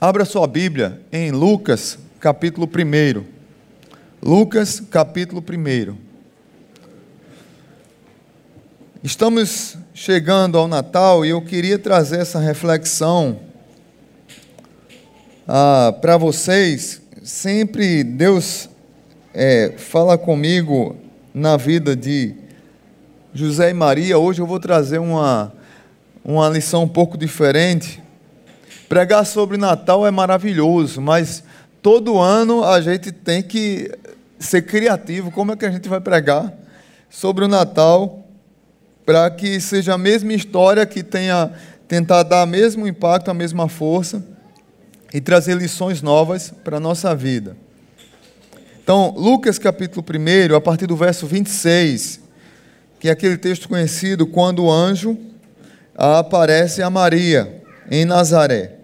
Abra sua Bíblia em Lucas, capítulo 1. Lucas, capítulo 1. Estamos chegando ao Natal e eu queria trazer essa reflexão ah, para vocês. Sempre Deus é, fala comigo na vida de José e Maria. Hoje eu vou trazer uma, uma lição um pouco diferente Pregar sobre Natal é maravilhoso, mas todo ano a gente tem que ser criativo. Como é que a gente vai pregar sobre o Natal para que seja a mesma história, que tenha tentar dar o mesmo impacto, a mesma força e trazer lições novas para a nossa vida. Então, Lucas capítulo 1, a partir do verso 26, que é aquele texto conhecido quando o anjo aparece a Maria em Nazaré.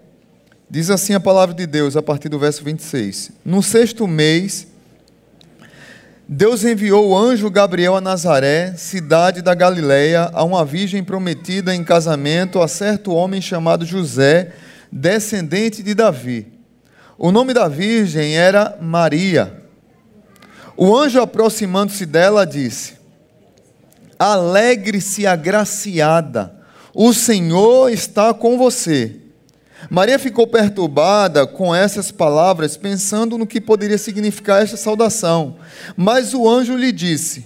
Diz assim a palavra de Deus a partir do verso 26. No sexto mês, Deus enviou o anjo Gabriel a Nazaré, cidade da Galileia, a uma virgem prometida em casamento a certo homem chamado José, descendente de Davi. O nome da virgem era Maria. O anjo, aproximando-se dela, disse: Alegre-se, agraciada, o Senhor está com você. Maria ficou perturbada com essas palavras, pensando no que poderia significar esta saudação. Mas o anjo lhe disse: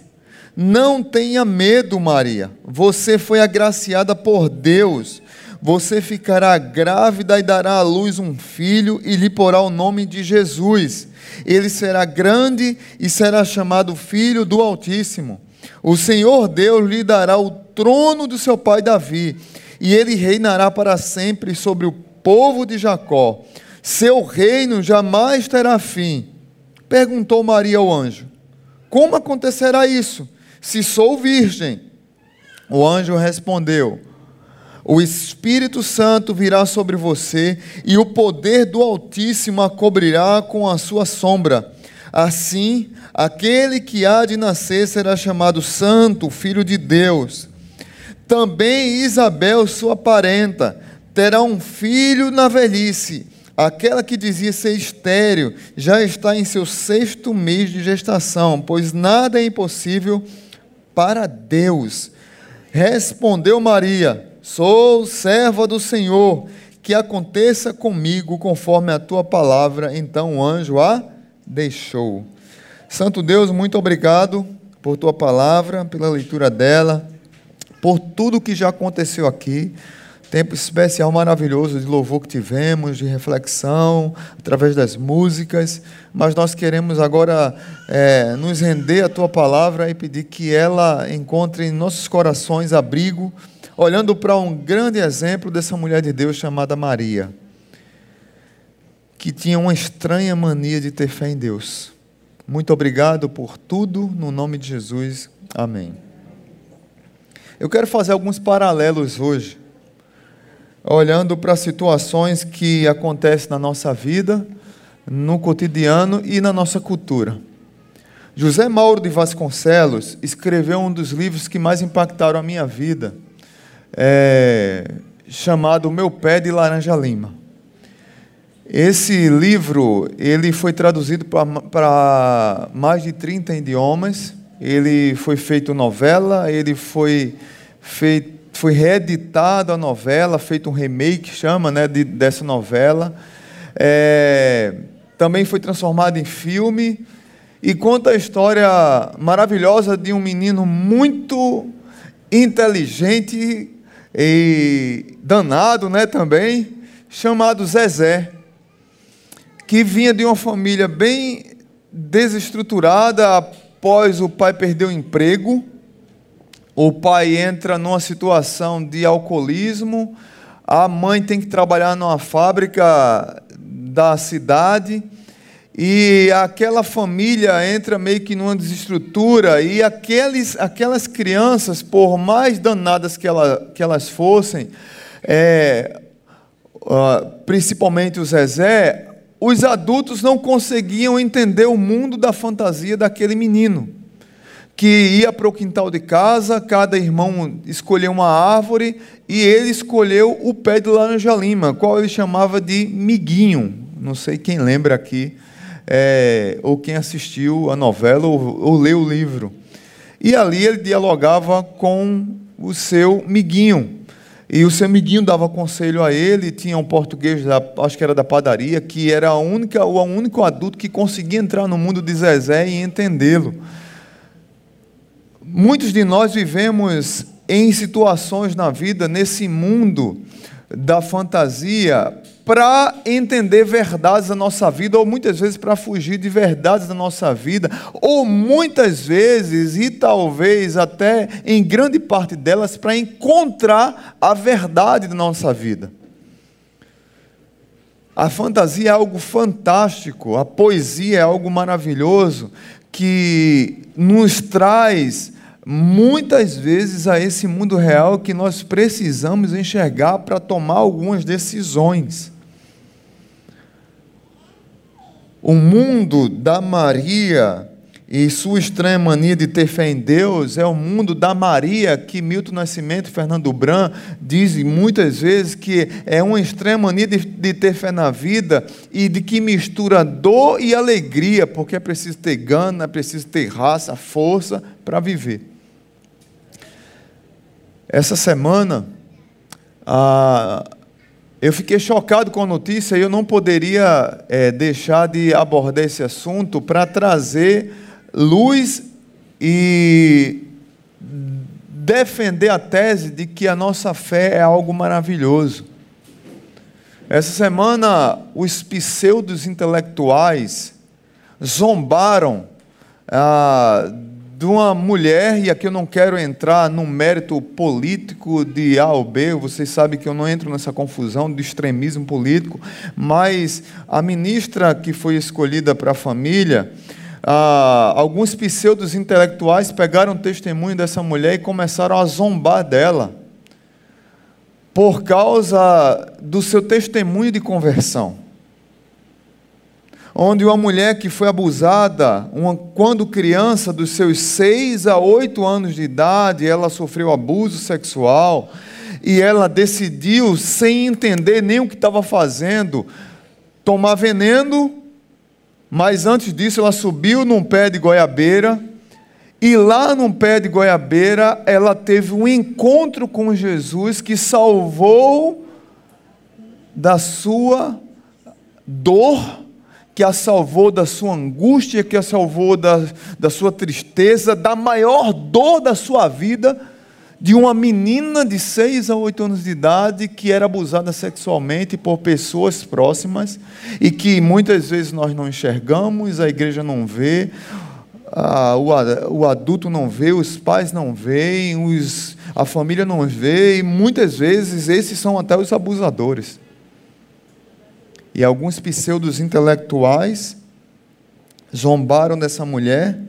Não tenha medo, Maria. Você foi agraciada por Deus. Você ficará grávida e dará à luz um filho e lhe porá o nome de Jesus. Ele será grande e será chamado Filho do Altíssimo. O Senhor Deus lhe dará o trono do seu pai Davi, e ele reinará para sempre sobre o povo de Jacó, seu reino jamais terá fim. Perguntou Maria ao anjo: Como acontecerá isso, se sou virgem? O anjo respondeu: O Espírito Santo virá sobre você e o poder do Altíssimo a cobrirá com a sua sombra. Assim, aquele que há de nascer será chamado Santo, Filho de Deus. Também Isabel, sua parenta, terá um filho na velhice. Aquela que dizia ser estéril já está em seu sexto mês de gestação, pois nada é impossível para Deus. Respondeu Maria: Sou serva do Senhor, que aconteça comigo conforme a tua palavra. Então o anjo a deixou. Santo Deus, muito obrigado por tua palavra, pela leitura dela, por tudo que já aconteceu aqui. Tempo especial maravilhoso de louvor que tivemos, de reflexão, através das músicas, mas nós queremos agora é, nos render à tua palavra e pedir que ela encontre em nossos corações abrigo, olhando para um grande exemplo dessa mulher de Deus chamada Maria, que tinha uma estranha mania de ter fé em Deus. Muito obrigado por tudo, no nome de Jesus. Amém. Eu quero fazer alguns paralelos hoje olhando para situações que acontecem na nossa vida, no cotidiano e na nossa cultura. José Mauro de Vasconcelos escreveu um dos livros que mais impactaram a minha vida, é, chamado Meu Pé de Laranja Lima. Esse livro ele foi traduzido para mais de 30 idiomas, ele foi feito novela, ele foi feito foi reeditada a novela, feito um remake, chama, né, de, dessa novela. É, também foi transformado em filme e conta a história maravilhosa de um menino muito inteligente e danado, né, também, chamado Zezé, que vinha de uma família bem desestruturada após o pai perder o emprego o pai entra numa situação de alcoolismo, a mãe tem que trabalhar numa fábrica da cidade e aquela família entra meio que numa desestrutura e aqueles, aquelas crianças, por mais danadas que, ela, que elas fossem, é, uh, principalmente o Zezé, os adultos não conseguiam entender o mundo da fantasia daquele menino que ia para o quintal de casa, cada irmão escolheu uma árvore e ele escolheu o pé de laranja lima, qual ele chamava de miguinho. Não sei quem lembra aqui, é, ou quem assistiu a novela ou, ou leu o livro. E ali ele dialogava com o seu miguinho. E o seu amiguinho dava conselho a ele, tinha um português, da, acho que era da padaria, que era a única, o único adulto que conseguia entrar no mundo de Zezé e entendê-lo. Muitos de nós vivemos em situações na vida, nesse mundo da fantasia, para entender verdades da nossa vida, ou muitas vezes para fugir de verdades da nossa vida, ou muitas vezes, e talvez até em grande parte delas, para encontrar a verdade da nossa vida. A fantasia é algo fantástico, a poesia é algo maravilhoso que nos traz muitas vezes a esse mundo real que nós precisamos enxergar para tomar algumas decisões. O mundo da Maria e sua estranha mania de ter fé em Deus é o mundo da Maria que Milton Nascimento e Fernando Bran dizem muitas vezes que é uma estranha mania de, de ter fé na vida e de que mistura dor e alegria, porque é preciso ter gana, é preciso ter raça, força para viver. Essa semana, ah, eu fiquei chocado com a notícia e eu não poderia é, deixar de abordar esse assunto para trazer luz e defender a tese de que a nossa fé é algo maravilhoso. Essa semana, os pseudos intelectuais zombaram ah, de uma mulher, e aqui eu não quero entrar no mérito político de A ou B, vocês sabem que eu não entro nessa confusão do extremismo político, mas a ministra que foi escolhida para a família, ah, alguns pseudos intelectuais pegaram o testemunho dessa mulher e começaram a zombar dela, por causa do seu testemunho de conversão onde uma mulher que foi abusada, uma, quando criança, dos seus seis a oito anos de idade, ela sofreu abuso sexual e ela decidiu, sem entender nem o que estava fazendo, tomar veneno, mas antes disso ela subiu num pé de goiabeira. E lá num pé de goiabeira, ela teve um encontro com Jesus que salvou da sua dor que a salvou da sua angústia, que a salvou da, da sua tristeza, da maior dor da sua vida, de uma menina de 6 a 8 anos de idade que era abusada sexualmente por pessoas próximas e que muitas vezes nós não enxergamos, a igreja não vê, o adulto não vê, os pais não veem, os, a família não vê, e muitas vezes esses são até os abusadores e alguns pseudos intelectuais zombaram dessa mulher,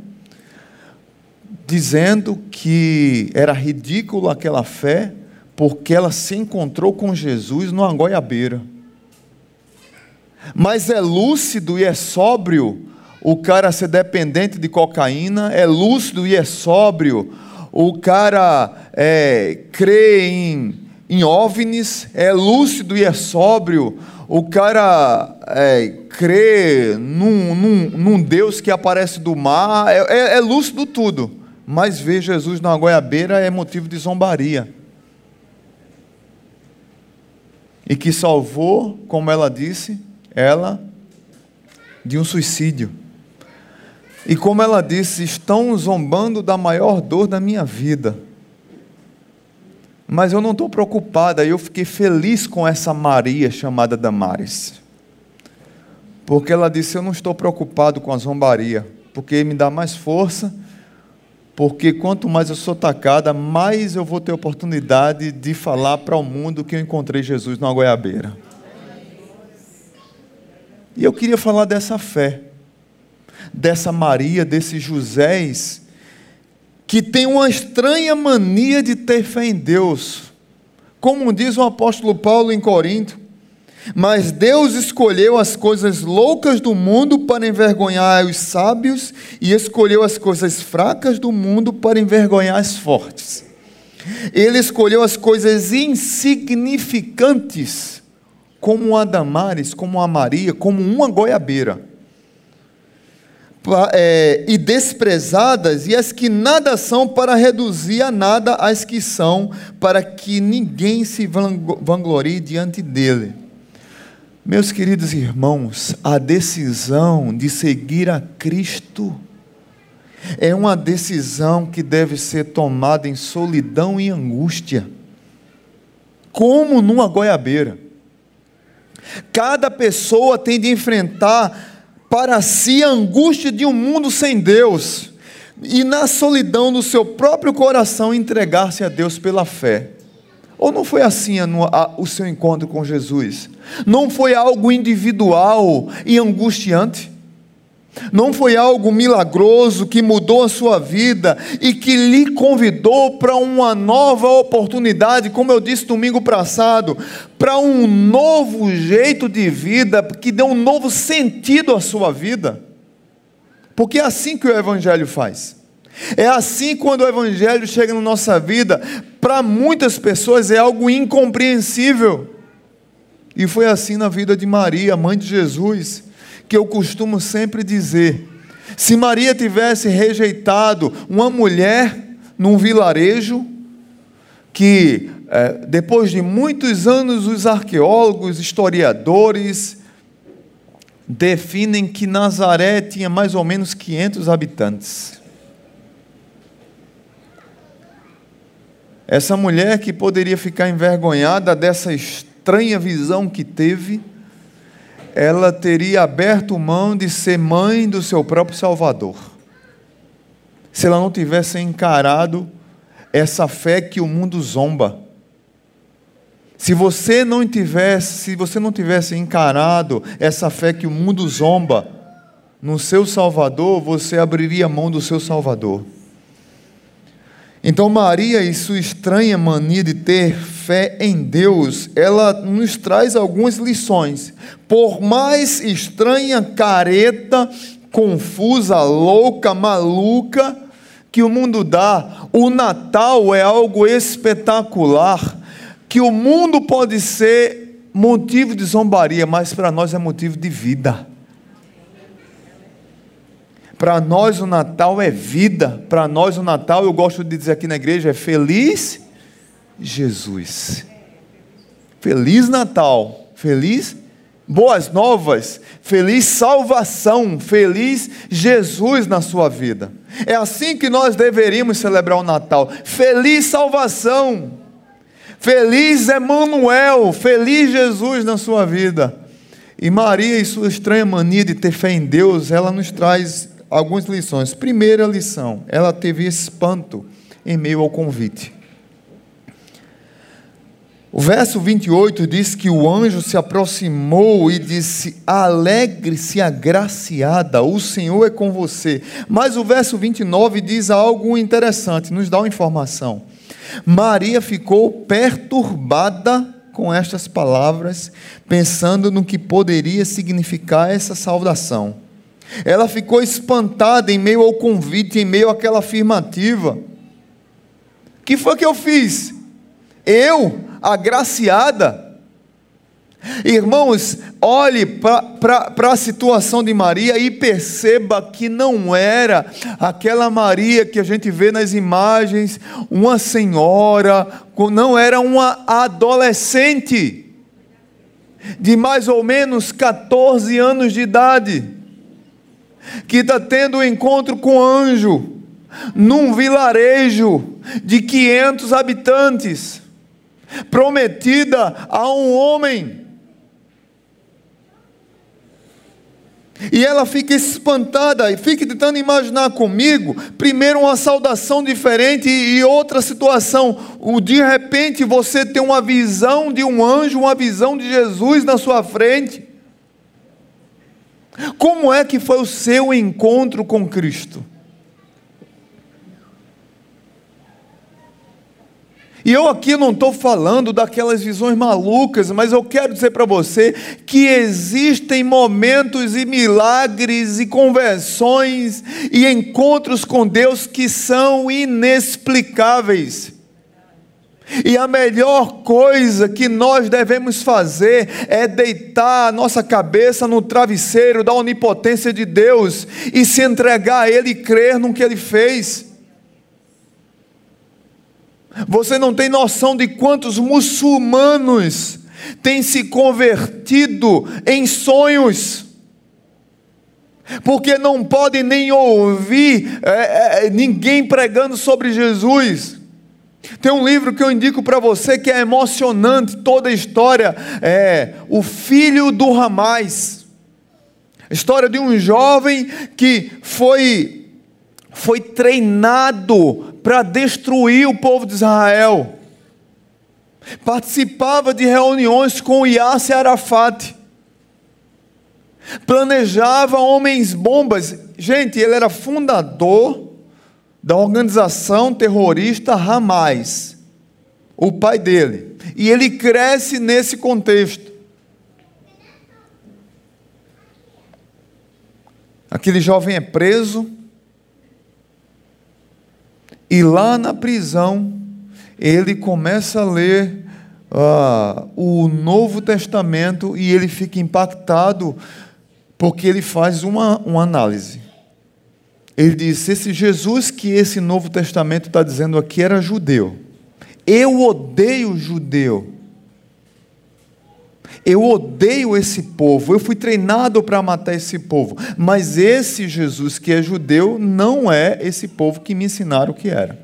dizendo que era ridículo aquela fé, porque ela se encontrou com Jesus no Angoiabeira. Mas é lúcido e é sóbrio o cara ser dependente de cocaína, é lúcido e é sóbrio o cara é, em, em OVNIs, é lúcido e é sóbrio o cara é, crê num, num, num, Deus que aparece do mar, é, é, é lúcido tudo, mas ver Jesus na goiabeira é motivo de zombaria. E que salvou, como ela disse, ela de um suicídio. E como ela disse, estão zombando da maior dor da minha vida. Mas eu não estou preocupada, eu fiquei feliz com essa Maria chamada Damares. Porque ela disse: Eu não estou preocupado com a zombaria, porque me dá mais força, porque quanto mais eu sou atacada, mais eu vou ter oportunidade de falar para o mundo que eu encontrei Jesus na goiabeira. E eu queria falar dessa fé, dessa Maria, desses Joséis que tem uma estranha mania de ter fé em Deus. Como diz o apóstolo Paulo em Corinto, Mas Deus escolheu as coisas loucas do mundo para envergonhar os sábios, e escolheu as coisas fracas do mundo para envergonhar as fortes. Ele escolheu as coisas insignificantes, como a Damares, como a Maria, como uma goiabeira, é, e desprezadas, e as que nada são, para reduzir a nada as que são, para que ninguém se vanglorie diante dele. Meus queridos irmãos, a decisão de seguir a Cristo é uma decisão que deve ser tomada em solidão e angústia, como numa goiabeira. Cada pessoa tem de enfrentar para si a angústia de um mundo sem Deus e na solidão do seu próprio coração entregar-se a Deus pela fé. Ou não foi assim a, a, o seu encontro com Jesus? Não foi algo individual e angustiante? Não foi algo milagroso que mudou a sua vida e que lhe convidou para uma nova oportunidade, como eu disse domingo passado, para um novo jeito de vida, que deu um novo sentido à sua vida? Porque é assim que o Evangelho faz. É assim quando o Evangelho chega na nossa vida, para muitas pessoas é algo incompreensível. E foi assim na vida de Maria, mãe de Jesus, que eu costumo sempre dizer: se Maria tivesse rejeitado uma mulher num vilarejo, que é, depois de muitos anos os arqueólogos, historiadores, definem que Nazaré tinha mais ou menos 500 habitantes. Essa mulher que poderia ficar envergonhada dessa estranha visão que teve, ela teria aberto mão de ser mãe do seu próprio Salvador. Se ela não tivesse encarado essa fé que o mundo zomba. Se você não tivesse, se você não tivesse encarado essa fé que o mundo zomba no seu Salvador, você abriria mão do seu Salvador. Então, Maria e sua estranha mania de ter fé em Deus, ela nos traz algumas lições. Por mais estranha, careta, confusa, louca, maluca que o mundo dá, o Natal é algo espetacular, que o mundo pode ser motivo de zombaria, mas para nós é motivo de vida. Para nós o Natal é vida. Para nós o Natal, eu gosto de dizer aqui na igreja, é feliz Jesus. Feliz Natal. Feliz boas novas, feliz salvação, feliz Jesus na sua vida. É assim que nós deveríamos celebrar o Natal. Feliz salvação. Feliz Emanuel, feliz Jesus na sua vida. E Maria e sua estranha mania de ter fé em Deus, ela nos traz algumas lições. Primeira lição, ela teve espanto em meio ao convite. O verso 28 diz que o anjo se aproximou e disse: Alegre-se, agraciada, o Senhor é com você. Mas o verso 29 diz algo interessante, nos dá uma informação. Maria ficou perturbada com estas palavras, pensando no que poderia significar essa saudação. Ela ficou espantada em meio ao convite, em meio àquela afirmativa. Que foi que eu fiz? Eu, agraciada. Irmãos, olhe para a situação de Maria e perceba que não era aquela Maria que a gente vê nas imagens, uma senhora, não era uma adolescente de mais ou menos 14 anos de idade que está tendo um encontro com anjo num vilarejo de 500 habitantes, prometida a um homem. E ela fica espantada e fica tentando imaginar comigo, primeiro uma saudação diferente e outra situação. O de repente você tem uma visão de um anjo, uma visão de Jesus na sua frente. Como é que foi o seu encontro com Cristo? E eu aqui não estou falando daquelas visões malucas, mas eu quero dizer para você que existem momentos e milagres e conversões e encontros com Deus que são inexplicáveis. E a melhor coisa que nós devemos fazer é deitar a nossa cabeça no travesseiro da onipotência de Deus e se entregar a Ele e crer no que Ele fez. Você não tem noção de quantos muçulmanos têm se convertido em sonhos, porque não podem nem ouvir é, é, ninguém pregando sobre Jesus. Tem um livro que eu indico para você que é emocionante, toda a história é O Filho do Ramais. História de um jovem que foi foi treinado para destruir o povo de Israel. Participava de reuniões com Yasser Arafat. Planejava homens bombas. Gente, ele era fundador da organização terrorista Hamas, o pai dele. E ele cresce nesse contexto. Aquele jovem é preso, e lá na prisão, ele começa a ler uh, o Novo Testamento e ele fica impactado, porque ele faz uma, uma análise. Ele diz: esse Jesus que esse Novo Testamento está dizendo aqui era judeu. Eu odeio judeu. Eu odeio esse povo, eu fui treinado para matar esse povo, mas esse Jesus que é judeu não é esse povo que me ensinaram que era.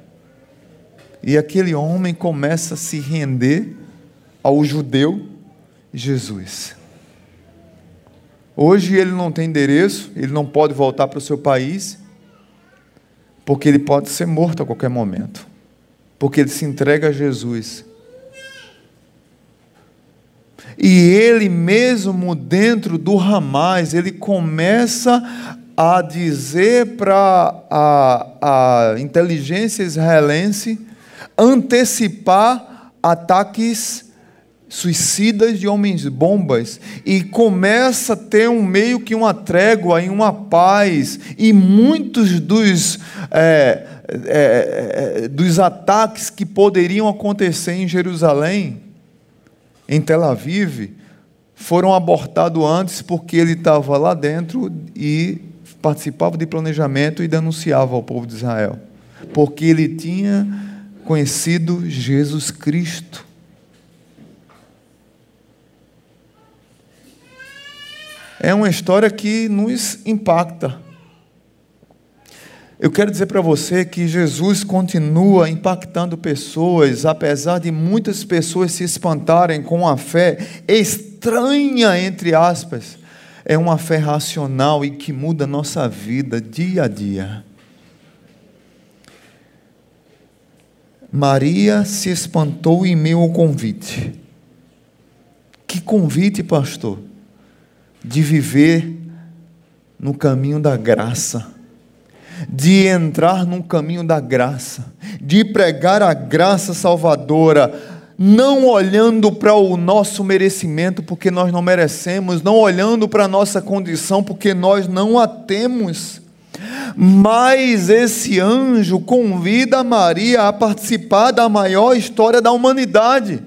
E aquele homem começa a se render ao judeu Jesus. Hoje ele não tem endereço, ele não pode voltar para o seu país, porque ele pode ser morto a qualquer momento, porque ele se entrega a Jesus. E ele mesmo dentro do Ramais, ele começa a dizer para a, a inteligência israelense antecipar ataques suicidas de homens bombas e começa a ter um meio que uma trégua e uma paz. E muitos dos é, é, é, dos ataques que poderiam acontecer em Jerusalém em Tel Aviv foram abortados antes porque ele estava lá dentro e participava de planejamento e denunciava ao povo de Israel porque ele tinha conhecido Jesus Cristo é uma história que nos impacta. Eu quero dizer para você que Jesus continua impactando pessoas, apesar de muitas pessoas se espantarem com a fé estranha, entre aspas. É uma fé racional e que muda a nossa vida dia a dia. Maria se espantou em meio ao convite. Que convite, pastor? De viver no caminho da graça, de entrar no caminho da graça, de pregar a graça salvadora, não olhando para o nosso merecimento, porque nós não merecemos, não olhando para a nossa condição, porque nós não a temos. Mas esse anjo convida Maria a participar da maior história da humanidade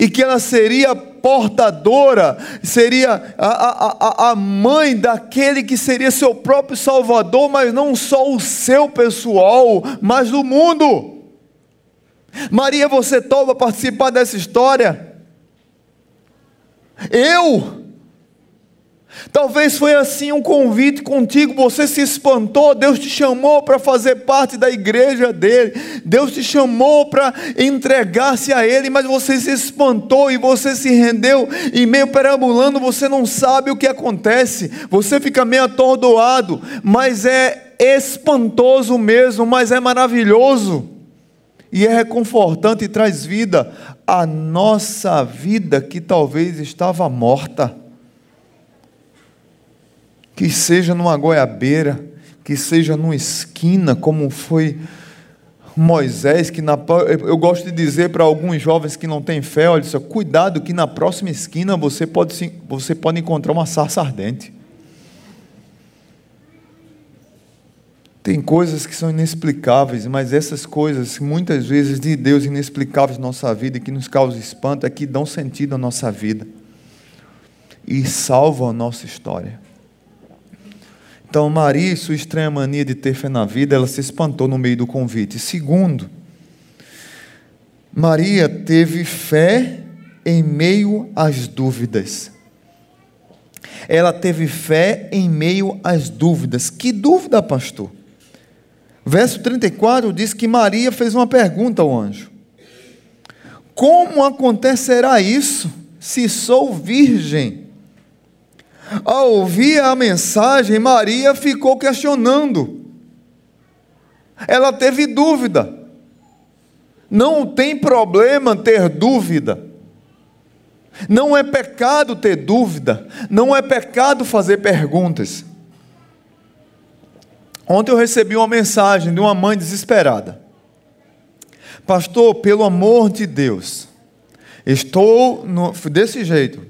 e que ela seria portadora, seria a, a, a mãe daquele que seria seu próprio Salvador, mas não só o seu pessoal, mas do mundo. Maria, você topa participar dessa história? Eu? Talvez foi assim um convite contigo, você se espantou, Deus te chamou para fazer parte da igreja dele, Deus te chamou para entregar-se a ele, mas você se espantou e você se rendeu e meio perambulando, você não sabe o que acontece, você fica meio atordoado, mas é espantoso mesmo, mas é maravilhoso. E é reconfortante e traz vida à nossa vida que talvez estava morta que seja numa goiabeira, que seja numa esquina, como foi Moisés, que na, eu gosto de dizer para alguns jovens que não têm fé, olha só, cuidado que na próxima esquina você pode, você pode encontrar uma sarça ardente. Tem coisas que são inexplicáveis, mas essas coisas, muitas vezes de Deus inexplicáveis na nossa vida e que nos causam espanto, é que dão sentido à nossa vida e salvam a nossa história. Então, Maria, sua estranha mania de ter fé na vida, ela se espantou no meio do convite. Segundo, Maria teve fé em meio às dúvidas. Ela teve fé em meio às dúvidas. Que dúvida, pastor? Verso 34 diz que Maria fez uma pergunta ao anjo: Como acontecerá isso se sou virgem? Ao ouvir a mensagem, Maria ficou questionando. Ela teve dúvida. Não tem problema ter dúvida. Não é pecado ter dúvida. Não é pecado fazer perguntas. Ontem eu recebi uma mensagem de uma mãe desesperada. Pastor, pelo amor de Deus, estou no, desse jeito.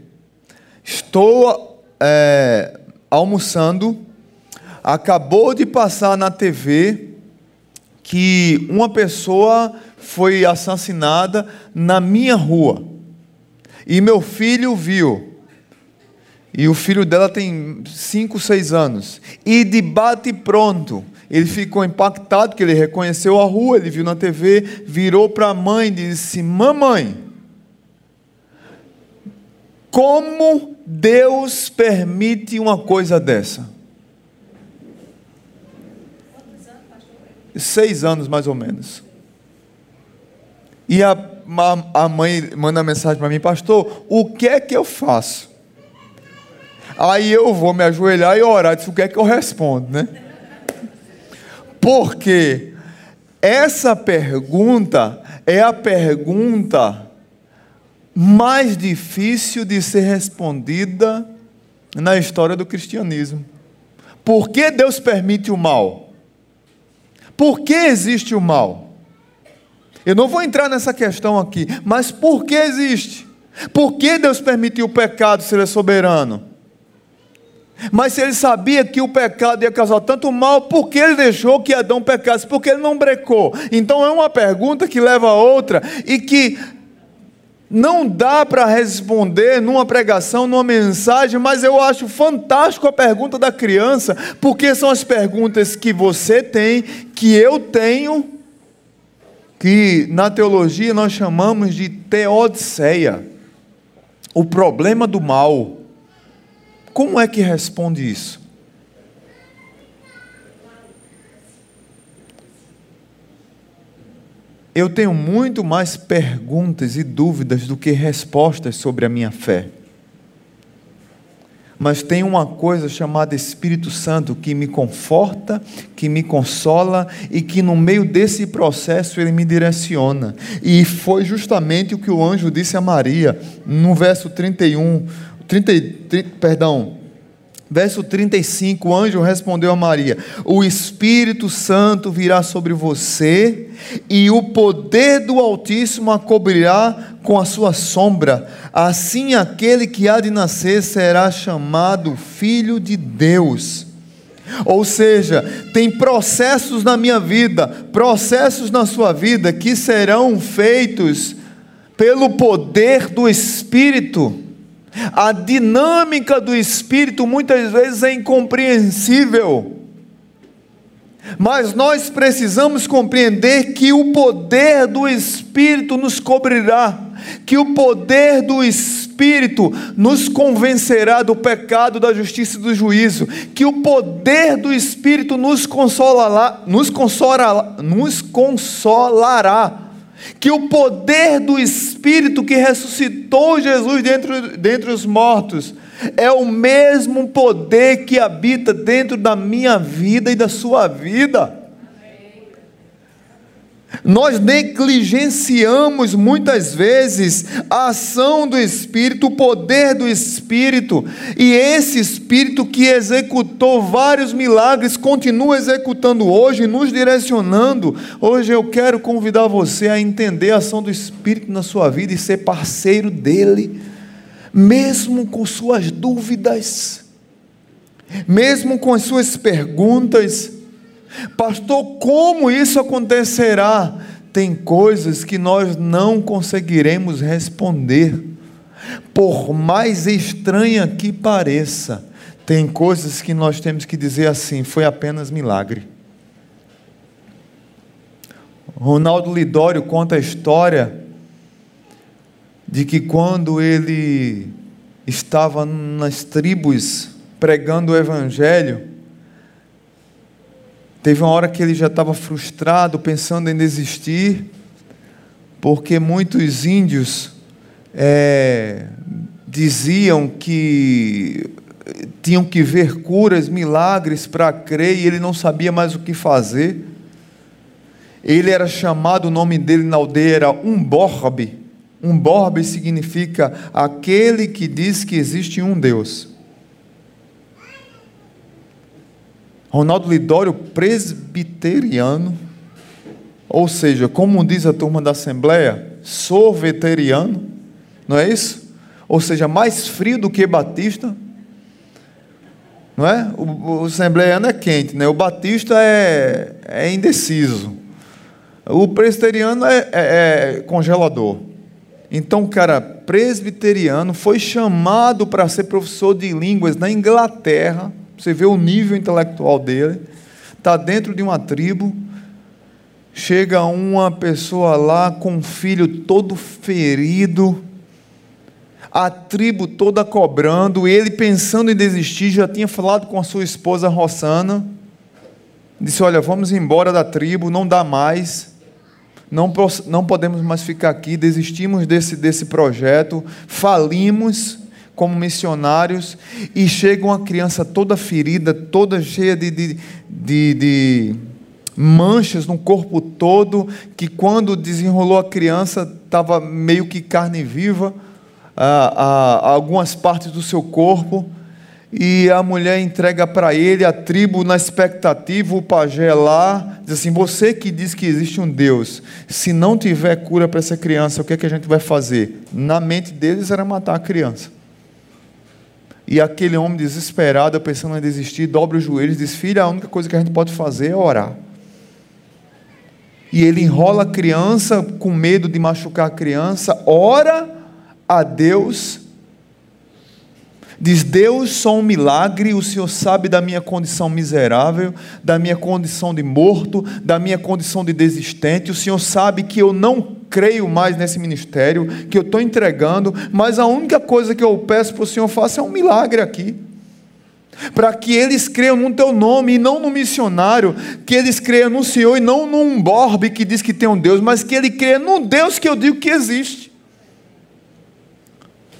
Estou é, almoçando. Acabou de passar na TV que uma pessoa foi assassinada na minha rua. E meu filho viu. E o filho dela tem 5, 6 anos. E de bate pronto, ele ficou impactado, que ele reconheceu a rua, ele viu na TV, virou para a mãe e disse: Mamãe, como Deus permite uma coisa dessa? Seis anos mais ou menos. E a, a, a mãe manda mensagem para mim, pastor, o que é que eu faço? Aí eu vou me ajoelhar e orar. Disse, o que é que eu respondo, né? Porque essa pergunta é a pergunta mais difícil de ser respondida na história do cristianismo. Por que Deus permite o mal? Por que existe o mal? Eu não vou entrar nessa questão aqui, mas por que existe? Por que Deus permitiu o pecado se Ele é soberano? Mas se ele sabia que o pecado ia causar tanto mal, por que ele deixou que Adão pecasse? Porque ele não brecou. Então é uma pergunta que leva a outra e que não dá para responder numa pregação, numa mensagem, mas eu acho fantástico a pergunta da criança, porque são as perguntas que você tem, que eu tenho, que na teologia nós chamamos de teodiceia o problema do mal. Como é que responde isso? Eu tenho muito mais perguntas e dúvidas do que respostas sobre a minha fé. Mas tem uma coisa chamada Espírito Santo que me conforta, que me consola e que no meio desse processo ele me direciona. E foi justamente o que o anjo disse a Maria, no verso 31 30, 30, perdão, verso 35, o anjo respondeu a Maria: O Espírito Santo virá sobre você, e o poder do Altíssimo a cobrirá com a sua sombra. Assim, aquele que há de nascer será chamado Filho de Deus. Ou seja, tem processos na minha vida, processos na sua vida que serão feitos pelo poder do Espírito. A dinâmica do espírito muitas vezes é incompreensível. Mas nós precisamos compreender que o poder do Espírito nos cobrirá, que o poder do Espírito nos convencerá do pecado, da justiça e do juízo, que o poder do Espírito nos consolará, nos consolará, nos consolará que o poder do Espírito que ressuscitou Jesus dentre, dentre os mortos é o mesmo poder que habita dentro da minha vida e da sua vida. Nós negligenciamos muitas vezes a ação do Espírito, o poder do Espírito, e esse Espírito que executou vários milagres continua executando hoje, nos direcionando. Hoje eu quero convidar você a entender a ação do Espírito na sua vida e ser parceiro dele, mesmo com suas dúvidas, mesmo com as suas perguntas Pastor, como isso acontecerá? Tem coisas que nós não conseguiremos responder, por mais estranha que pareça. Tem coisas que nós temos que dizer assim: foi apenas milagre. Ronaldo Lidório conta a história de que quando ele estava nas tribos pregando o Evangelho, Teve uma hora que ele já estava frustrado, pensando em desistir, porque muitos índios é, diziam que tinham que ver curas, milagres para crer, e ele não sabia mais o que fazer. Ele era chamado, o nome dele na aldeia era Umborbe. Umborbe significa aquele que diz que existe um Deus. Ronaldo Lidório, presbiteriano, ou seja, como diz a turma da Assembleia, sorveteriano, não é isso? Ou seja, mais frio do que batista, não é? O, o assembleiano é quente, né? O batista é, é indeciso. O presbiteriano é, é, é congelador. Então, o cara presbiteriano foi chamado para ser professor de línguas na Inglaterra você vê o nível intelectual dele. Está dentro de uma tribo. Chega uma pessoa lá com um filho todo ferido. A tribo toda cobrando. Ele pensando em desistir. Já tinha falado com a sua esposa Rossana. Disse: Olha, vamos embora da tribo. Não dá mais. Não, não podemos mais ficar aqui. Desistimos desse, desse projeto. Falimos como missionários e chega uma criança toda ferida, toda cheia de, de, de, de manchas no corpo todo, que quando desenrolou a criança estava meio que carne viva, algumas partes do seu corpo. E a mulher entrega para ele, a tribo na expectativa, o pajé lá, diz assim: Você que diz que existe um Deus, se não tiver cura para essa criança, o que, é que a gente vai fazer? Na mente deles era matar a criança. E aquele homem desesperado, pensando em desistir, dobra os joelhos e diz: Filha, a única coisa que a gente pode fazer é orar. E ele enrola a criança com medo de machucar a criança, ora a Deus Diz: Deus, só um milagre, o Senhor sabe da minha condição miserável, da minha condição de morto, da minha condição de desistente. O Senhor sabe que eu não creio mais nesse ministério, que eu estou entregando, mas a única coisa que eu peço para o Senhor faça é um milagre aqui. Para que eles creiam no teu nome e não no missionário, que eles creiam no Senhor e não num borbe que diz que tem um Deus, mas que ele creia no Deus que eu digo que existe.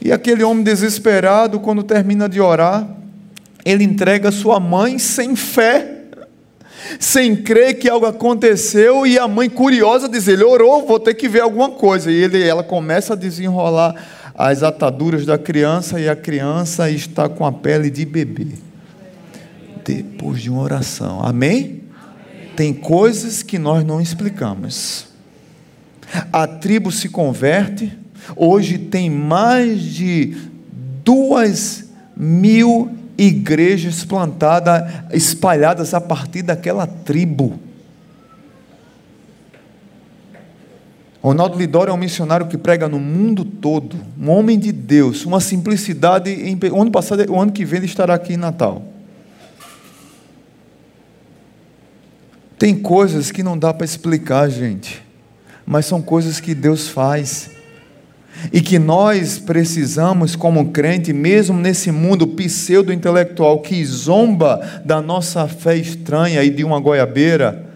E aquele homem desesperado, quando termina de orar, ele entrega sua mãe sem fé, sem crer que algo aconteceu, e a mãe curiosa diz: ele orou, vou ter que ver alguma coisa. E ele, ela começa a desenrolar as ataduras da criança, e a criança está com a pele de bebê. Depois de uma oração. Amém? Tem coisas que nós não explicamos. A tribo se converte, Hoje tem mais de duas mil igrejas plantadas, espalhadas a partir daquela tribo. Ronaldo Lidório é um missionário que prega no mundo todo, um homem de Deus, uma simplicidade. Em, o ano passado, o ano que vem ele estará aqui em Natal. Tem coisas que não dá para explicar, gente, mas são coisas que Deus faz e que nós precisamos, como crente, mesmo nesse mundo pseudo-intelectual que zomba da nossa fé estranha e de uma goiabeira,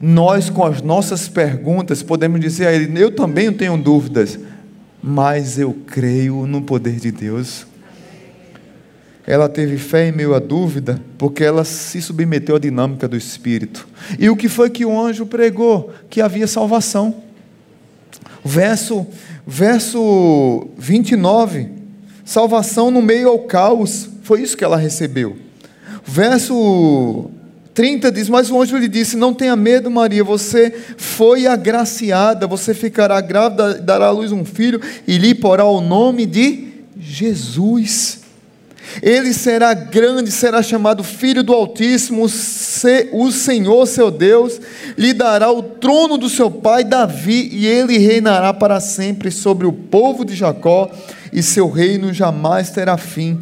nós, com as nossas perguntas, podemos dizer a Ele: Eu também tenho dúvidas, mas eu creio no poder de Deus. ela teve fé em meio à dúvida, porque ela se submeteu à dinâmica do Espírito. E o que foi que o anjo pregou? Que havia salvação. Verso, verso 29, salvação no meio ao caos, foi isso que ela recebeu. Verso 30 diz: Mas o anjo lhe disse: Não tenha medo, Maria, você foi agraciada, você ficará grávida, dará à luz um filho e lhe porá o nome de Jesus. Ele será grande, será chamado Filho do Altíssimo, o Senhor seu Deus lhe dará o trono do seu pai Davi, e ele reinará para sempre sobre o povo de Jacó, e seu reino jamais terá fim.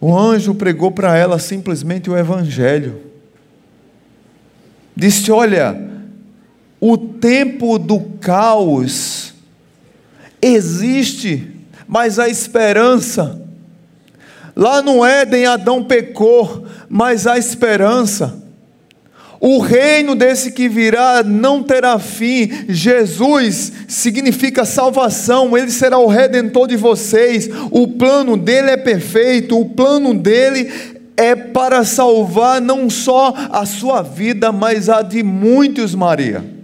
O anjo pregou para ela simplesmente o Evangelho. Disse: Olha, o tempo do caos existe mas a esperança. Lá no Éden, Adão pecou, mas há esperança. O reino desse que virá não terá fim. Jesus significa salvação, ele será o redentor de vocês. O plano dele é perfeito, o plano dele é para salvar não só a sua vida, mas a de muitos, Maria.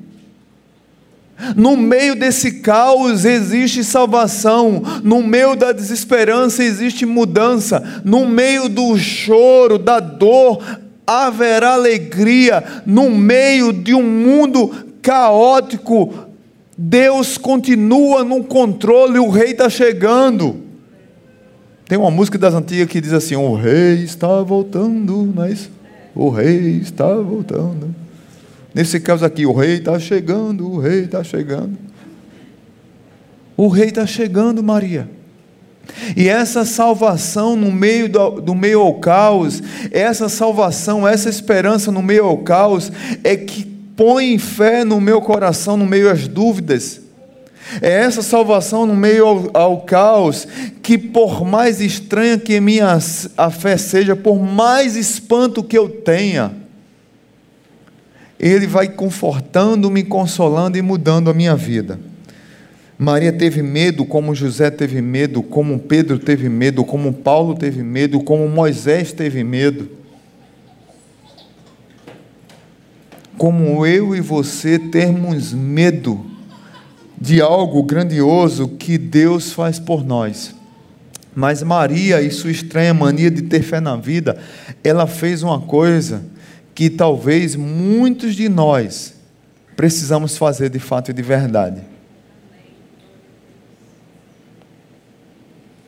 No meio desse caos existe salvação, no meio da desesperança existe mudança, no meio do choro, da dor, haverá alegria, no meio de um mundo caótico, Deus continua no controle, o rei está chegando. Tem uma música das antigas que diz assim: O rei está voltando, não é? O rei está voltando. Nesse caso aqui, o rei está chegando, o rei está chegando. O rei está chegando, Maria. E essa salvação no meio do, do, meio ao caos, essa salvação, essa esperança no meio ao caos, é que põe fé no meu coração, no meio às dúvidas. É essa salvação no meio ao, ao caos, que por mais estranha que minha a fé seja, por mais espanto que eu tenha, ele vai confortando, me consolando e mudando a minha vida. Maria teve medo, como José teve medo, como Pedro teve medo, como Paulo teve medo, como Moisés teve medo. Como eu e você temos medo de algo grandioso que Deus faz por nós. Mas Maria e sua estranha mania de ter fé na vida, ela fez uma coisa que talvez muitos de nós precisamos fazer de fato e de verdade.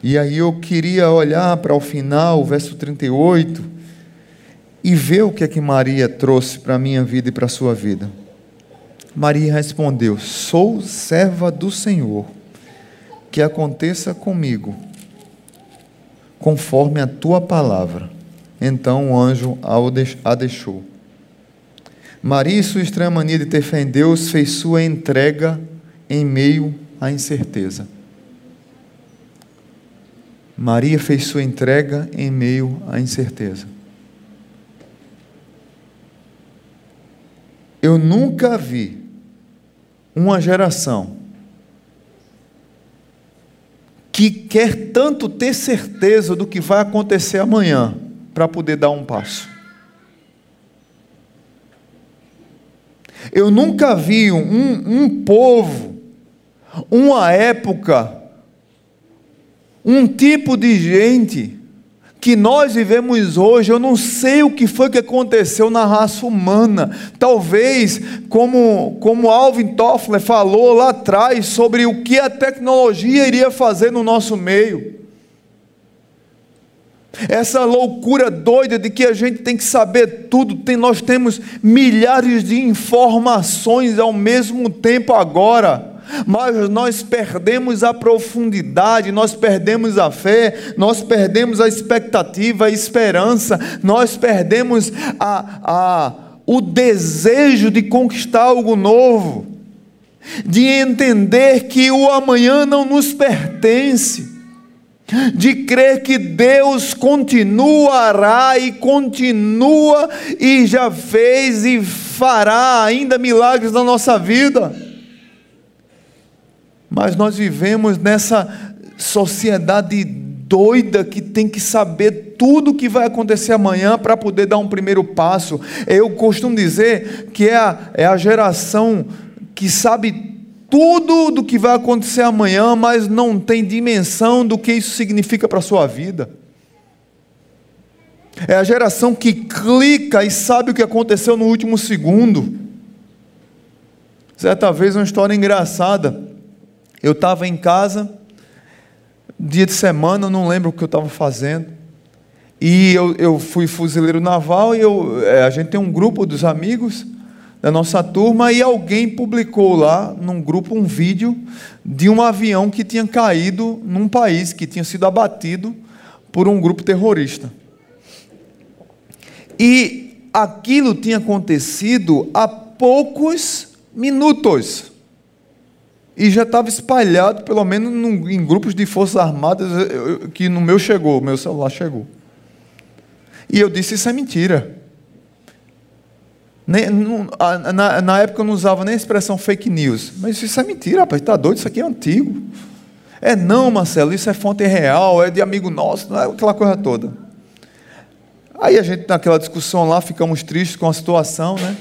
E aí eu queria olhar para o final, o verso 38, e ver o que é que Maria trouxe para a minha vida e para a sua vida. Maria respondeu: Sou serva do Senhor, que aconteça comigo, conforme a tua palavra. Então o anjo a deixou. Maria, sua estranha mania de ter fé em Deus, fez sua entrega em meio à incerteza. Maria fez sua entrega em meio à incerteza. Eu nunca vi uma geração que quer tanto ter certeza do que vai acontecer amanhã para poder dar um passo. Eu nunca vi um, um povo, uma época, um tipo de gente que nós vivemos hoje, eu não sei o que foi que aconteceu na raça humana. Talvez, como, como Alvin Toffler falou lá atrás, sobre o que a tecnologia iria fazer no nosso meio. Essa loucura doida de que a gente tem que saber tudo, tem, nós temos milhares de informações ao mesmo tempo agora, mas nós perdemos a profundidade, nós perdemos a fé, nós perdemos a expectativa, a esperança, nós perdemos a, a, o desejo de conquistar algo novo, de entender que o amanhã não nos pertence de crer que Deus continuará e continua e já fez e fará ainda milagres na nossa vida. Mas nós vivemos nessa sociedade doida que tem que saber tudo o que vai acontecer amanhã para poder dar um primeiro passo. Eu costumo dizer que é a, é a geração que sabe tudo do que vai acontecer amanhã, mas não tem dimensão do que isso significa para a sua vida. É a geração que clica e sabe o que aconteceu no último segundo. Certa vez, uma história engraçada. Eu estava em casa, dia de semana, não lembro o que eu estava fazendo. E eu, eu fui fuzileiro naval e eu, é, a gente tem um grupo dos amigos da nossa turma e alguém publicou lá num grupo um vídeo de um avião que tinha caído num país que tinha sido abatido por um grupo terrorista. E aquilo tinha acontecido há poucos minutos. E já estava espalhado, pelo menos em grupos de forças armadas, que no meu chegou, meu celular chegou. E eu disse: Isso é mentira. Nem, na, na, época eu não usava nem a expressão fake news. Mas isso é mentira, rapaz, está doido, isso aqui é antigo. É não, Marcelo, isso é fonte real, é de amigo nosso, não é aquela coisa toda. Aí a gente, naquela discussão lá, ficamos tristes com a situação, né?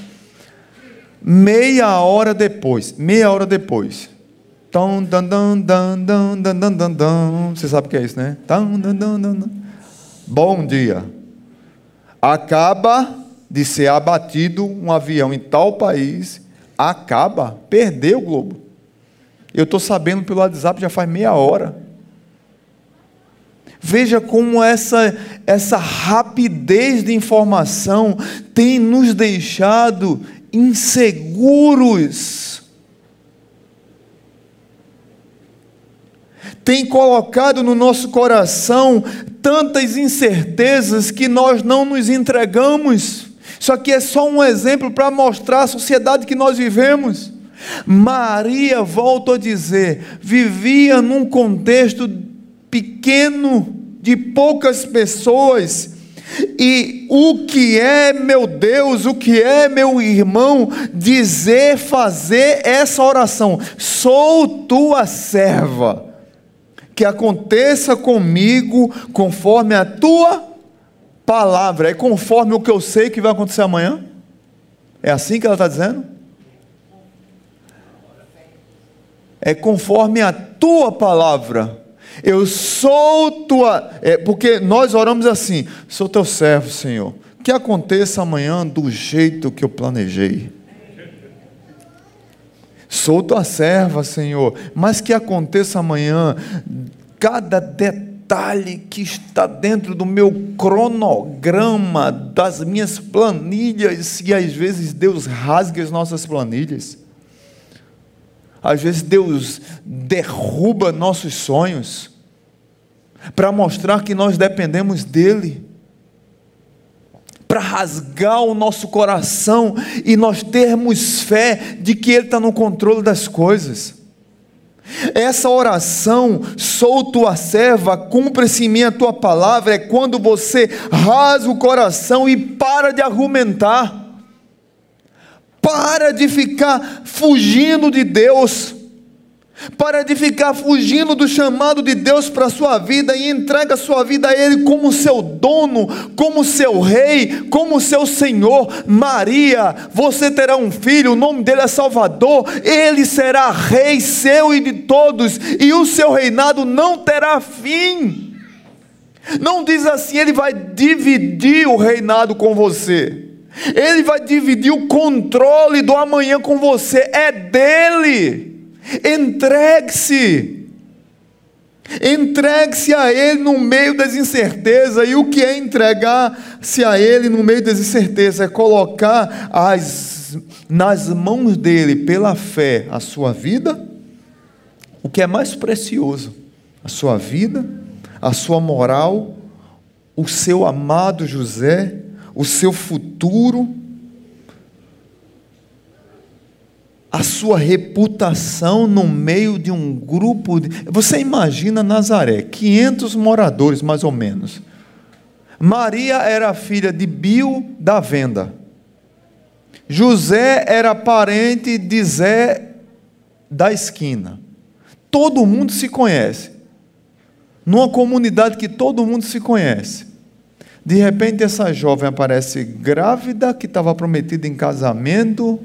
Meia hora depois, meia hora depois. Dan, dan, dan, dan, dan, dan, dan, Você sabe o que é isso, né? Dan, dan, dan. Bom dia. Acaba de ser abatido um avião em tal país. Acaba, perdeu o globo. Eu estou sabendo pelo WhatsApp já faz meia hora. Veja como essa, essa rapidez de informação tem nos deixado inseguros. Tem colocado no nosso coração tantas incertezas que nós não nos entregamos. Isso aqui é só um exemplo para mostrar a sociedade que nós vivemos. Maria, volto a dizer, vivia num contexto pequeno, de poucas pessoas. E o que é, meu Deus, o que é, meu irmão, dizer, fazer essa oração? Sou tua serva, que aconteça comigo conforme a tua palavra, é conforme o que eu sei que vai acontecer amanhã? É assim que ela está dizendo? É conforme a tua palavra. Eu sou tua. É, porque nós oramos assim: sou teu servo, Senhor. Que aconteça amanhã do jeito que eu planejei. Sou tua serva, Senhor. Mas que aconteça amanhã cada detalhe que está dentro do meu cronograma, das minhas planilhas, e às vezes Deus rasga as nossas planilhas. Às vezes Deus derruba nossos sonhos para mostrar que nós dependemos dEle, para rasgar o nosso coração e nós termos fé de que Ele está no controle das coisas. Essa oração, sou tua serva, cumpre-se em mim a tua palavra, é quando você rasga o coração e para de argumentar. Para de ficar fugindo de Deus. Para de ficar fugindo do chamado de Deus para a sua vida e entrega a sua vida a Ele como seu dono, como seu rei, como seu Senhor. Maria, você terá um filho, o nome dele é Salvador, ele será rei seu e de todos, e o seu reinado não terá fim. Não diz assim, ele vai dividir o reinado com você. Ele vai dividir o controle do amanhã com você, é dele. Entregue-se. Entregue-se a Ele no meio das incertezas. E o que é entregar-se a Ele no meio das incertezas? É colocar as, nas mãos dele, pela fé, a sua vida, o que é mais precioso: a sua vida, a sua moral, o seu amado José o seu futuro, a sua reputação no meio de um grupo. De... Você imagina Nazaré, 500 moradores mais ou menos. Maria era filha de Bio da Venda. José era parente de Zé da esquina. Todo mundo se conhece. numa comunidade que todo mundo se conhece. De repente, essa jovem aparece grávida, que estava prometida em casamento,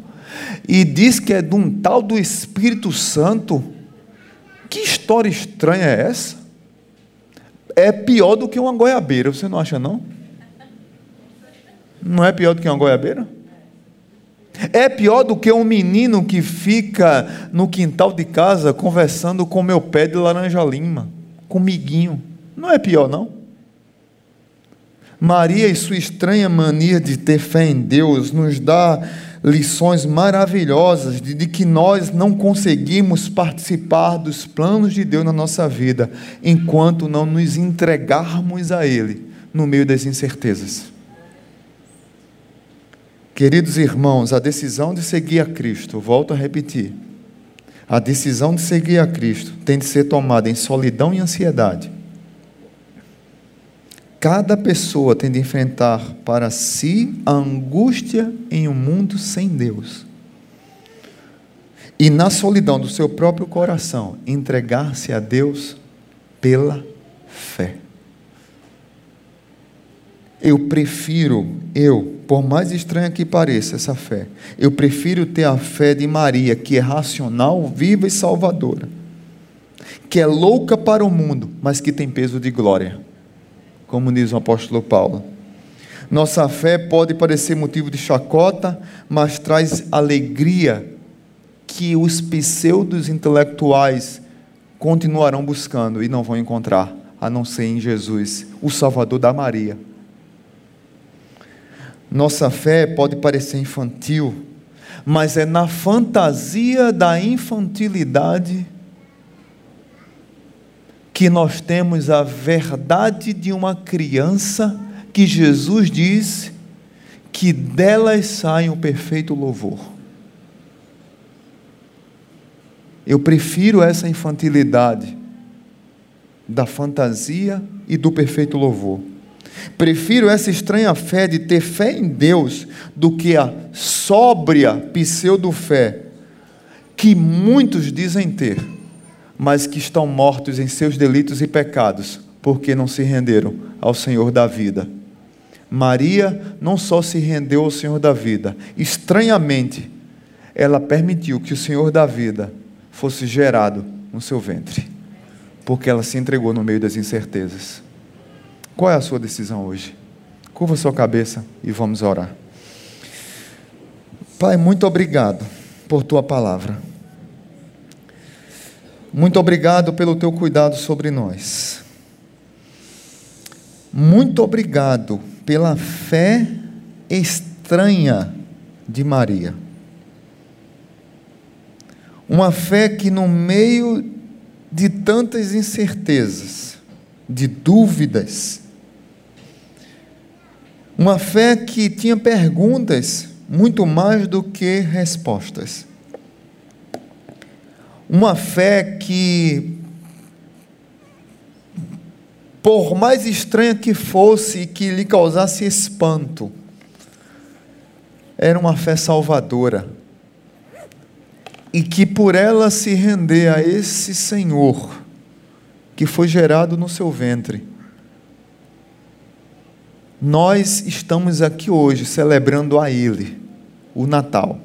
e diz que é de um tal do Espírito Santo. Que história estranha é essa? É pior do que uma goiabeira, você não acha, não? Não é pior do que uma goiabeira? É pior do que um menino que fica no quintal de casa conversando com meu pé de laranja lima, comiguinho. Não é pior, não? Maria e sua estranha mania de ter fé em Deus nos dá lições maravilhosas de, de, que nós não conseguimos participar dos planos de Deus na nossa vida enquanto não nos entregarmos a Ele no meio das incertezas. Queridos irmãos, a decisão de seguir a Cristo, volto a repetir, a decisão de seguir a Cristo tem de ser tomada em solidão e ansiedade. Cada pessoa tem de enfrentar para si a angústia em um mundo sem Deus. E na solidão do seu próprio coração, entregar-se a Deus pela fé. Eu prefiro, eu, por mais estranha que pareça essa fé, eu prefiro ter a fé de Maria, que é racional, viva e salvadora, que é louca para o mundo, mas que tem peso de glória, como diz o apóstolo Paulo. Nossa fé pode parecer motivo de chacota, mas traz alegria que os pseudos intelectuais continuarão buscando e não vão encontrar, a não ser em Jesus, o Salvador da Maria. Nossa fé pode parecer infantil, mas é na fantasia da infantilidade que nós temos a verdade de uma criança que Jesus diz que delas sai um perfeito louvor. Eu prefiro essa infantilidade da fantasia e do perfeito louvor. Prefiro essa estranha fé de ter fé em Deus do que a sóbria pseudo-fé que muitos dizem ter, mas que estão mortos em seus delitos e pecados, porque não se renderam ao Senhor da vida. Maria não só se rendeu ao Senhor da vida, estranhamente, ela permitiu que o Senhor da vida fosse gerado no seu ventre, porque ela se entregou no meio das incertezas. Qual é a sua decisão hoje? Curva sua cabeça e vamos orar. Pai, muito obrigado por tua palavra. Muito obrigado pelo teu cuidado sobre nós. Muito obrigado pela fé estranha de Maria. Uma fé que, no meio de tantas incertezas, de dúvidas, uma fé que tinha perguntas muito mais do que respostas. Uma fé que, por mais estranha que fosse e que lhe causasse espanto, era uma fé salvadora. E que por ela se render a esse Senhor que foi gerado no seu ventre, nós estamos aqui hoje celebrando a Ele, o Natal,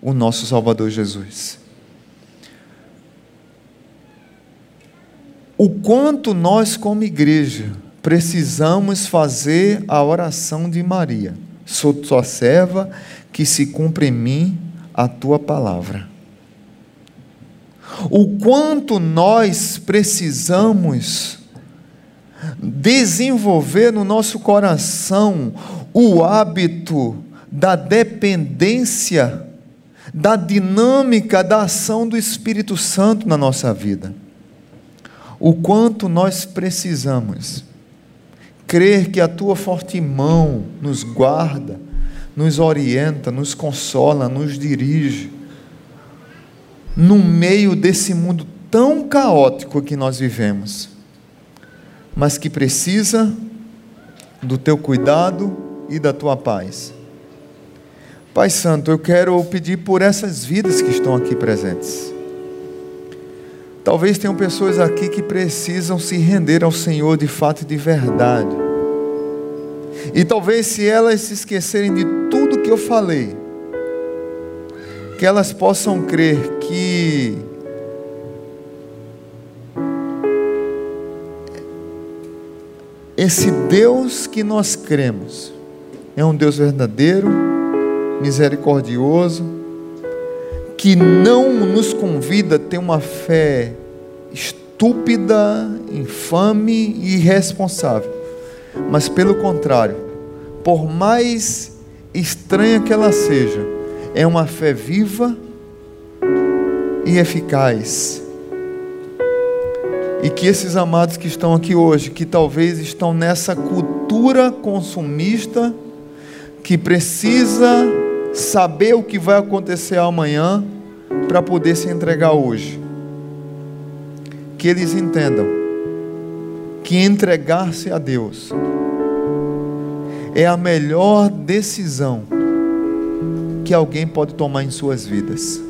o nosso Salvador Jesus. O quanto nós, como igreja, precisamos fazer a oração de Maria. Sou tua serva, que se cumpre em mim a tua palavra. O quanto nós precisamos desenvolver no nosso coração o hábito da dependência, da dinâmica da ação do Espírito Santo na nossa vida. O quanto nós precisamos crer que a tua forte mão nos guarda, nos orienta, nos consola, nos dirige, no meio desse mundo tão caótico que nós vivemos mas que precisa do teu cuidado e da tua paz. Pai Santo, eu quero pedir por essas vidas que estão aqui presentes. Talvez tenham pessoas aqui que precisam se render ao Senhor de fato e de verdade. E talvez se elas se esquecerem de tudo que eu falei, que elas possam crer que esse Deus que nós cremos é um Deus verdadeiro, misericordioso, que não nos convida a ter uma fé estúpida, infame e irresponsável, mas pelo contrário, por mais estranha que ela seja, é uma fé viva e eficaz. E que esses amados que estão aqui hoje, que talvez estão nessa cultura consumista, que precisa saber o que vai acontecer amanhã para poder se entregar hoje. Que eles entendam que entregar-se a Deus é a melhor decisão que alguém pode tomar em suas vidas.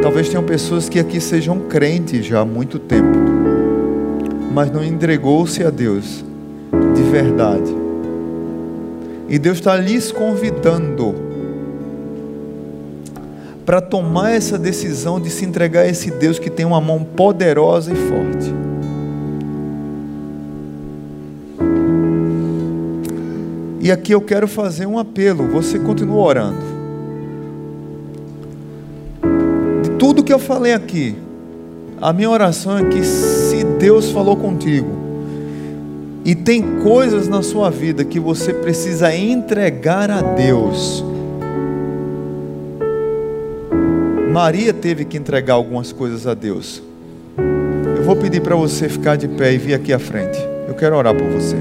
Talvez tenham pessoas que aqui sejam crentes já há muito tempo, mas não entregou-se a Deus de verdade. E Deus está lhes convidando para tomar essa decisão de se entregar a esse Deus que tem uma mão poderosa e forte. E aqui eu quero fazer um apelo. Você continua orando. De tudo que eu falei aqui, a minha oração é que se Deus falou contigo e tem coisas na sua vida que você precisa entregar a Deus. Maria teve que entregar algumas coisas a Deus. Eu vou pedir para você ficar de pé e vir aqui à frente. Eu quero orar por você.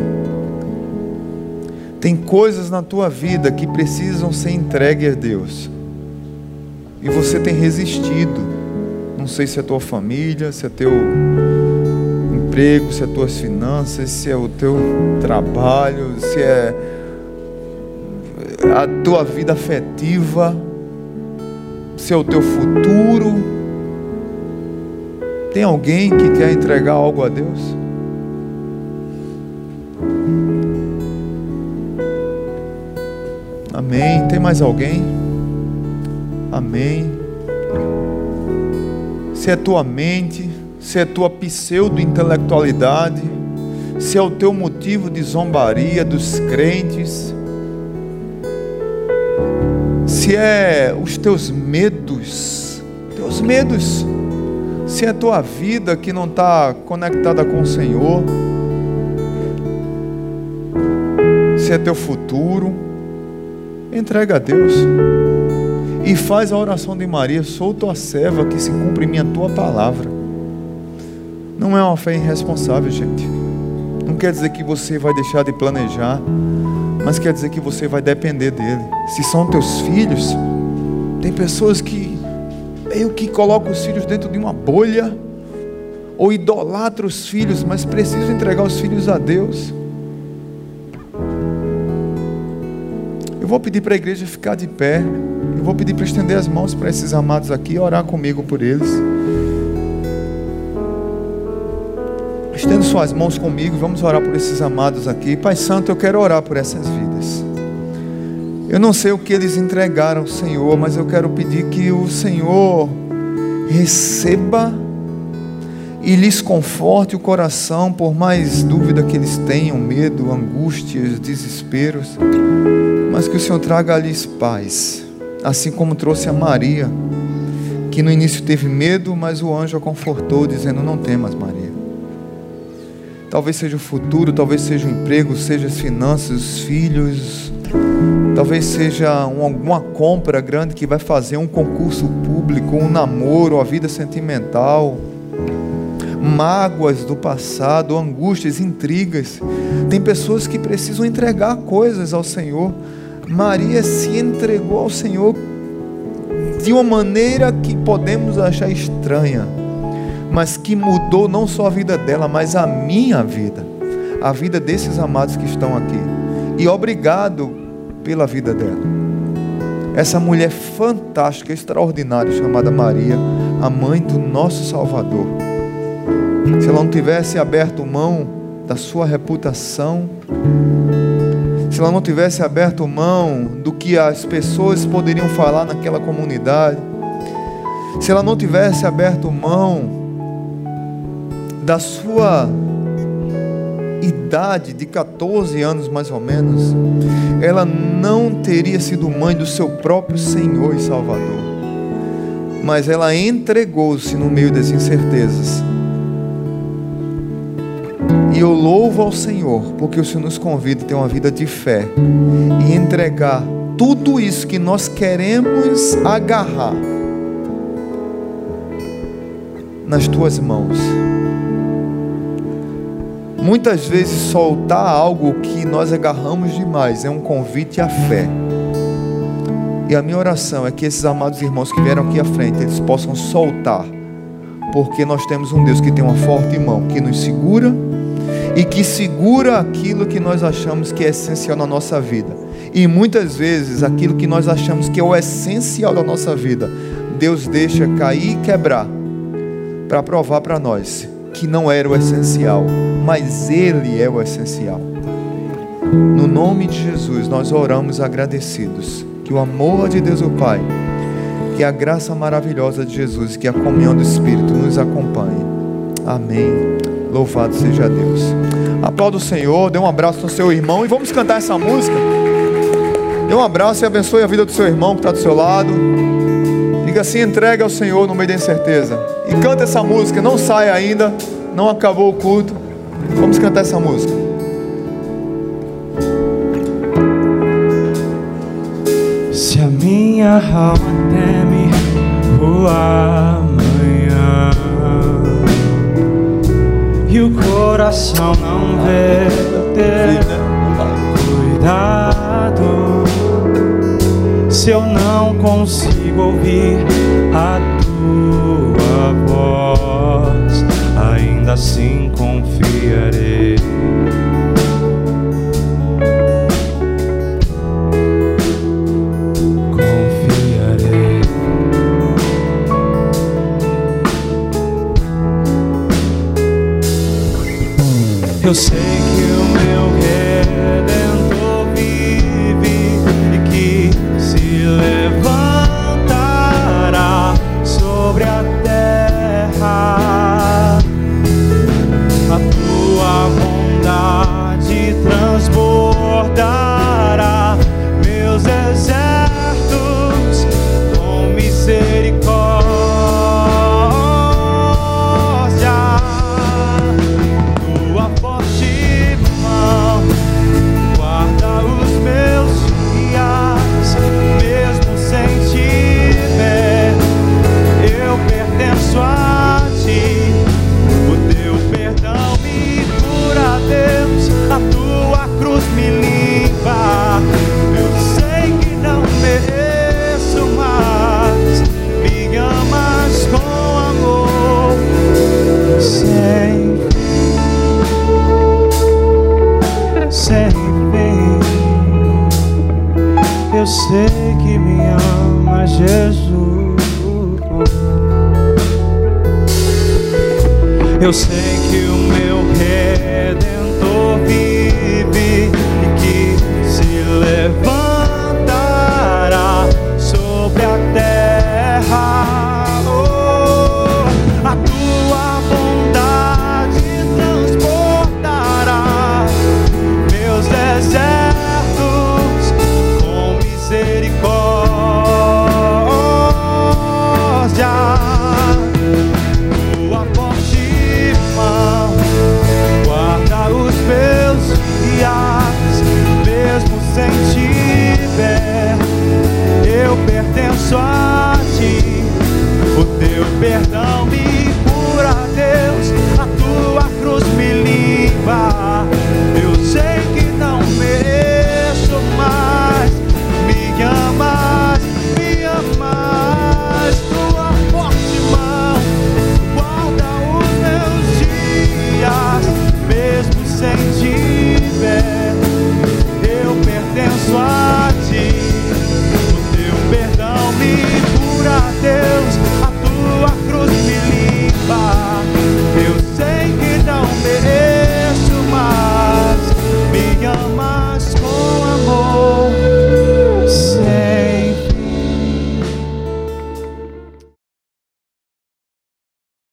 Tem coisas na tua vida que precisam ser entregues a Deus. E você tem resistido. Não sei se é tua família, se é teu emprego, se é tuas finanças, se é o teu trabalho, se é a tua vida afetiva, se é o teu futuro. Tem alguém que quer entregar algo a Deus? Amém. Tem mais alguém? Amém. Se é tua mente, se é tua pseudo-intelectualidade, se é o teu motivo de zombaria dos crentes, se é os teus medos, teus medos, se é a tua vida que não está conectada com o Senhor, se é teu futuro, entrega a Deus. E faz a oração de Maria: sou tua serva, que se cumpre minha tua palavra. Não é uma fé irresponsável, gente. Não quer dizer que você vai deixar de planejar, mas quer dizer que você vai depender dele. Se são teus filhos, tem pessoas que meio que colocam os filhos dentro de uma bolha, ou idolatram os filhos, mas precisam entregar os filhos a Deus. Eu vou pedir para a igreja ficar de pé. Eu vou pedir para estender as mãos para esses amados aqui e orar comigo por eles. Estendo suas mãos comigo, vamos orar por esses amados aqui. Pai Santo, eu quero orar por essas vidas. Eu não sei o que eles entregaram ao Senhor, mas eu quero pedir que o Senhor receba e lhes conforte o coração, por mais dúvida que eles tenham, medo, angústias, desesperos mas que o Senhor traga-lhes paz, assim como trouxe a Maria, que no início teve medo, mas o anjo a confortou, dizendo: Não temas, Maria. Talvez seja o futuro, talvez seja o emprego, seja as finanças, os filhos, talvez seja um, alguma compra grande que vai fazer um concurso público, um namoro, a vida sentimental mágoas do passado, angústias, intrigas. Tem pessoas que precisam entregar coisas ao Senhor. Maria se entregou ao Senhor de uma maneira que podemos achar estranha, mas que mudou não só a vida dela, mas a minha vida, a vida desses amados que estão aqui. E obrigado pela vida dela. essa mulher fantástica, extraordinária, chamada Maria, a mãe do nosso Salvador. Se ela não tivesse aberto mão da sua reputação, se ela não tivesse aberto mão do que as pessoas poderiam falar naquela comunidade, se ela não tivesse aberto mão da sua idade de 14 anos mais ou menos, ela não teria sido mãe do seu próprio Senhor e Salvador. Mas ela entregou-se no meio das incertezas. E eu louvo ao Senhor, porque o Senhor nos convida a ter uma vida de fé e entregar tudo isso que nós queremos agarrar nas tuas mãos. Muitas vezes soltar algo que nós agarramos demais é um convite à fé. E a minha oração é que esses amados irmãos que vieram aqui à frente, eles possam soltar, porque nós temos um Deus que tem uma forte mão, que nos segura e que segura aquilo que nós achamos que é essencial na nossa vida. E muitas vezes aquilo que nós achamos que é o essencial da nossa vida, Deus deixa cair e quebrar para provar para nós que não era o essencial, mas Ele é o essencial. No nome de Jesus, nós oramos agradecidos. Que o amor de Deus, o Pai, que a graça maravilhosa de Jesus, que a comunhão do Espírito nos acompanhe. Amém. Louvado seja Deus. Aplauda o Senhor, dê um abraço no seu irmão e vamos cantar essa música. Dê um abraço e abençoe a vida do seu irmão que está do seu lado. Diga assim: entrega ao Senhor no meio da incerteza. E canta essa música, não saia ainda, não acabou o culto. Vamos cantar essa música. Se a minha alma teme o amanhã e o coração não vê ter cuidado, se eu não consigo ouvir a tua voz, ainda assim confiarei. Confiarei. Eu sei Eu sei que me ama, Jesus. Eu sei que o meu redentor vive